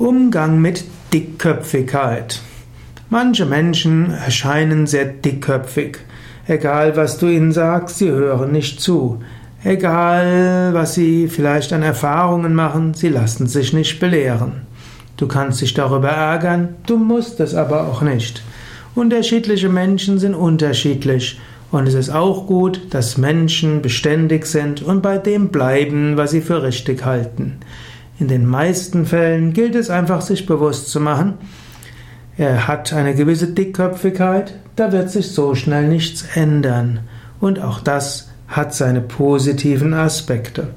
Umgang mit Dickköpfigkeit. Manche Menschen erscheinen sehr dickköpfig. Egal was du ihnen sagst, sie hören nicht zu. Egal was sie vielleicht an Erfahrungen machen, sie lassen sich nicht belehren. Du kannst dich darüber ärgern, du musst es aber auch nicht. Unterschiedliche Menschen sind unterschiedlich und es ist auch gut, dass Menschen beständig sind und bei dem bleiben, was sie für richtig halten. In den meisten Fällen gilt es einfach, sich bewusst zu machen, er hat eine gewisse Dickköpfigkeit, da wird sich so schnell nichts ändern. Und auch das hat seine positiven Aspekte.